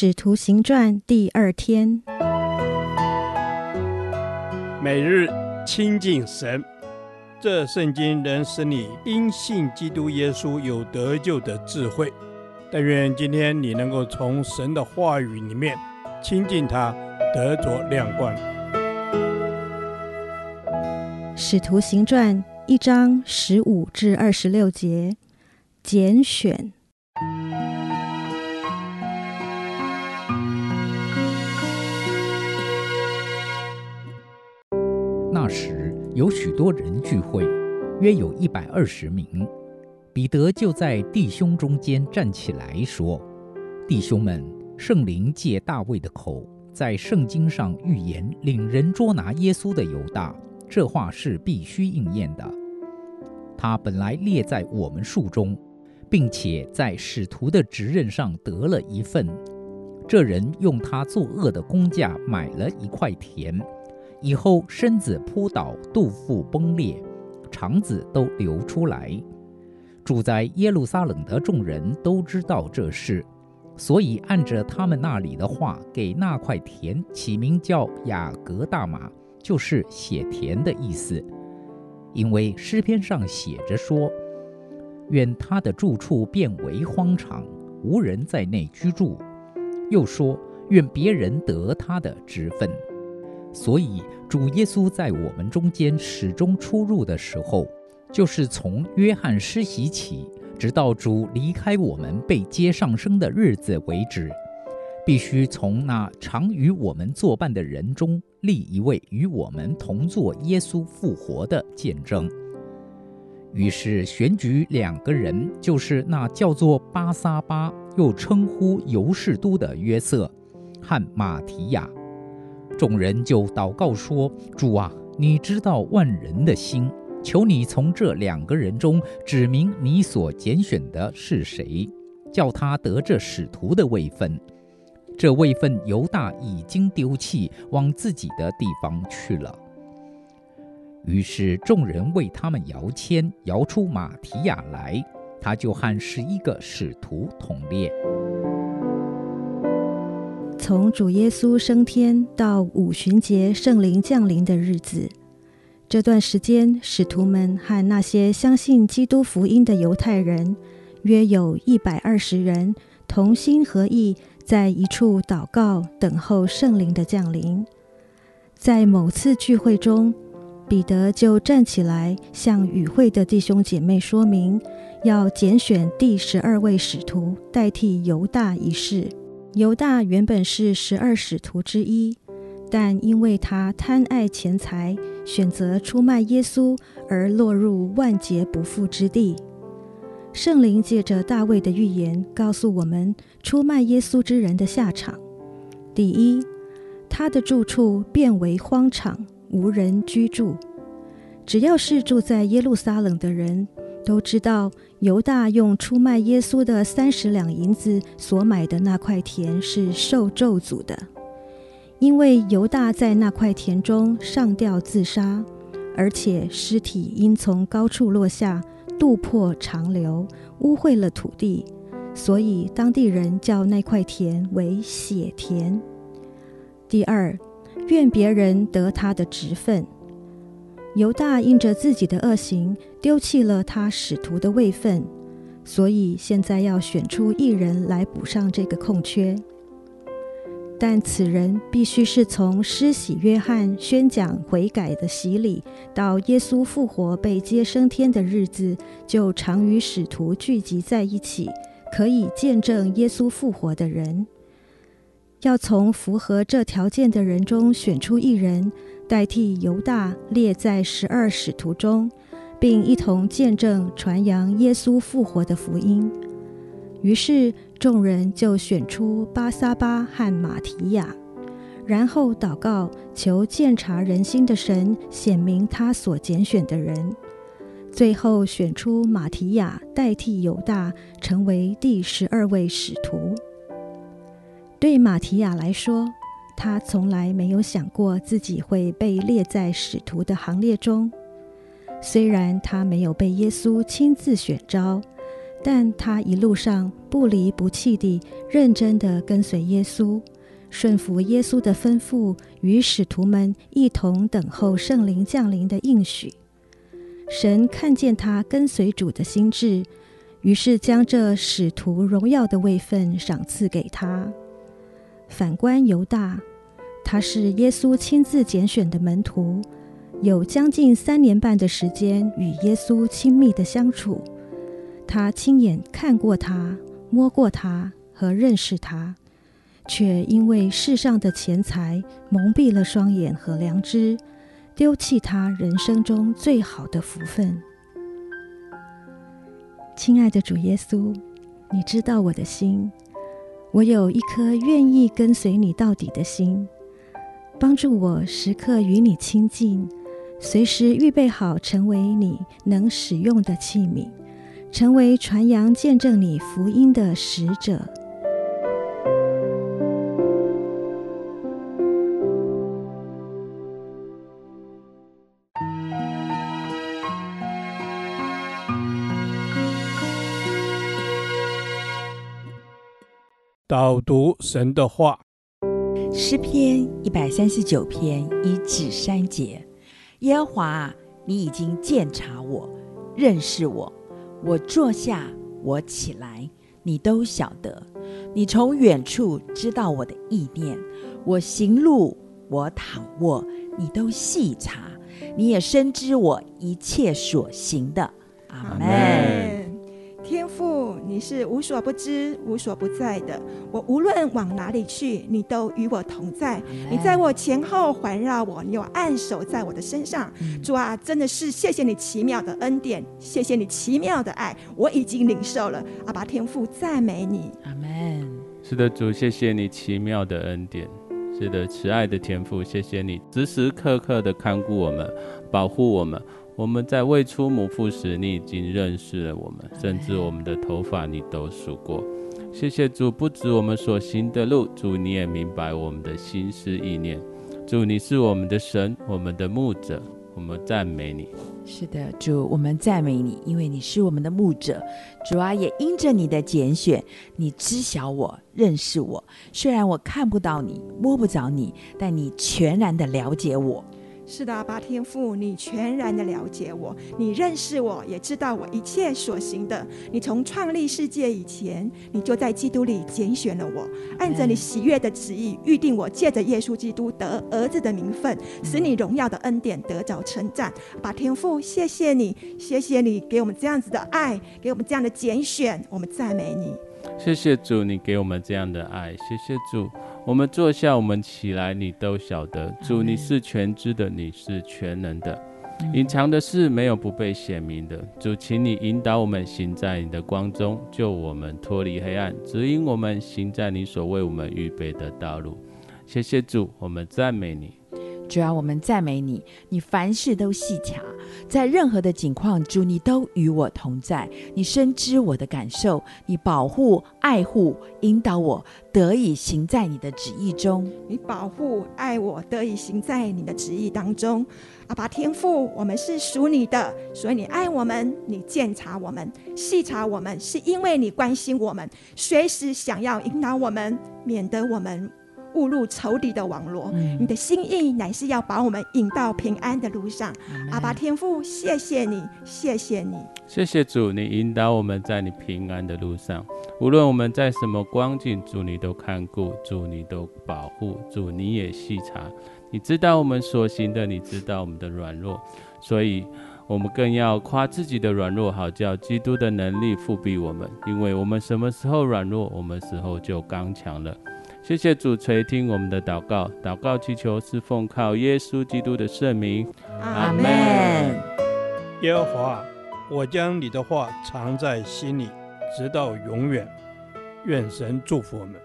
使徒行传第二天，每日亲近神，这圣经能使你因信基督耶稣有得救的智慧。但愿今天你能够从神的话语里面亲近他，得着亮光。使徒行传一章十五至二十六节，拣选。时有许多人聚会，约有一百二十名。彼得就在弟兄中间站起来说：“弟兄们，圣灵借大卫的口，在圣经上预言领人捉拿耶稣的犹大，这话是必须应验的。他本来列在我们数中，并且在使徒的职任上得了一份。这人用他作恶的工价买了一块田。”以后身子扑倒，肚腹崩裂，肠子都流出来。住在耶路撒冷的众人都知道这事，所以按着他们那里的话，给那块田起名叫亚革大马，就是写田的意思。因为诗篇上写着说：“愿他的住处变为荒场，无人在内居住。”又说：“愿别人得他的职分。”所以，主耶稣在我们中间始终出入的时候，就是从约翰施洗起，直到主离开我们被接上升的日子为止，必须从那常与我们作伴的人中立一位与我们同作耶稣复活的见证。于是选举两个人，就是那叫做巴撒巴，又称呼犹士都的约瑟和马提亚。众人就祷告说：“主啊，你知道万人的心，求你从这两个人中指明你所拣选的是谁，叫他得这使徒的位分。这位分犹大已经丢弃，往自己的地方去了。”于是众人为他们摇签，摇出马提亚来，他就和十一个使徒同列。从主耶稣升天到五旬节圣灵降临的日子，这段时间，使徒们和那些相信基督福音的犹太人，约有一百二十人，同心合意，在一处祷告，等候圣灵的降临。在某次聚会中，彼得就站起来，向与会的弟兄姐妹说明，要拣选第十二位使徒，代替犹大一事。犹大原本是十二使徒之一，但因为他贪爱钱财，选择出卖耶稣，而落入万劫不复之地。圣灵借着大卫的预言，告诉我们出卖耶稣之人的下场：第一，他的住处变为荒场，无人居住。只要是住在耶路撒冷的人，都知道犹大用出卖耶稣的三十两银子所买的那块田是受咒诅的，因为犹大在那块田中上吊自杀，而且尸体因从高处落下，肚破长流，污秽了土地，所以当地人叫那块田为血田。第二，愿别人得他的职分。犹大因着自己的恶行，丢弃了他使徒的位分，所以现在要选出一人来补上这个空缺。但此人必须是从施洗约翰宣讲悔改的洗礼，到耶稣复活被接升天的日子，就常与使徒聚集在一起，可以见证耶稣复活的人。要从符合这条件的人中选出一人。代替犹大列在十二使徒中，并一同见证传扬耶稣复活的福音。于是众人就选出巴撒巴和马提亚，然后祷告，求鉴察人心的神显明他所拣选的人。最后选出马提亚代替犹大，成为第十二位使徒。对马提亚来说，他从来没有想过自己会被列在使徒的行列中。虽然他没有被耶稣亲自选召，但他一路上不离不弃地认真地跟随耶稣，顺服耶稣的吩咐，与使徒们一同等候圣灵降临的应许。神看见他跟随主的心志，于是将这使徒荣耀的位分赏赐给他。反观犹大，他是耶稣亲自拣选的门徒，有将近三年半的时间与耶稣亲密的相处。他亲眼看过他，摸过他和认识他，却因为世上的钱财蒙蔽了双眼和良知。丢弃他人生中最好的福分。亲爱的主耶稣，你知道我的心，我有一颗愿意跟随你到底的心，帮助我时刻与你亲近，随时预备好成为你能使用的器皿，成为传扬见证你福音的使者。导读神的话，诗篇一百三十九篇一至三节：耶和华，你已经鉴察我，认识我。我坐下，我起来，你都晓得。你从远处知道我的意念，我行路，我躺卧，你都细察。你也深知我一切所行的。阿门。是无所不知、无所不在的。我无论往哪里去，你都与我同在。你在我前后环绕我，你有按手在我的身上。主啊，真的是谢谢你奇妙的恩典，谢谢你奇妙的爱，我已经领受了。阿爸天父，赞美你。阿门。是的，主，谢谢你奇妙的恩典。是的，慈爱的天父，谢谢你时时刻刻的看顾我们，保护我们。我们在未出母腹时，你已经认识了我们，甚至我们的头发你都数过。谢谢主，不止我们所行的路，主你也明白我们的心思意念。主，你是我们的神，我们的牧者，我们赞美你。是的，主，我们赞美你，因为你是我们的牧者。主啊，也因着你的拣选，你知晓我，认识我。虽然我看不到你，摸不着你，但你全然的了解我。是的，阿爸天父，你全然的了解我，你认识我，也知道我一切所行的。你从创立世界以前，你就在基督里拣选了我，按着你喜悦的旨意预定我，借着耶稣基督得儿子的名分，使你荣耀的恩典得着称赞。阿爸天父，谢谢你，谢谢你给我们这样子的爱，给我们这样的拣选，我们赞美你。谢谢主，你给我们这样的爱。谢谢主。我们坐下，我们起来，你都晓得。主，你是全知的，你是全能的，隐藏的事没有不被显明的。主，请你引导我们行在你的光中，救我们脱离黑暗，指引我们行在你所为我们预备的道路。谢谢主，我们赞美你。主啊，我们赞美你，你凡事都细察，在任何的境况，主你都与我同在，你深知我的感受，你保护、爱护、引导我，得以行在你的旨意中。你保护、爱我，得以行在你的旨意当中。阿爸天父，我们是属你的，所以你爱我们，你鉴察我们，细察我们，是因为你关心我们，随时想要引导我们，免得我们。误入仇敌的网络，嗯、你的心意乃是要把我们引到平安的路上。嗯、阿爸天父，谢谢你，谢谢你，谢谢主，你引导我们在你平安的路上。无论我们在什么光景，主你都看顾，主你都保护，主你也细察，你知道我们所行的，你知道我们的软弱，所以我们更要夸自己的软弱，好叫基督的能力复辟我们。因为我们什么时候软弱，我们时候就刚强了。谢谢主垂听我们的祷告，祷告祈求是奉靠耶稣基督的圣名，阿门。耶和华，我将你的话藏在心里，直到永远。愿神祝福我们。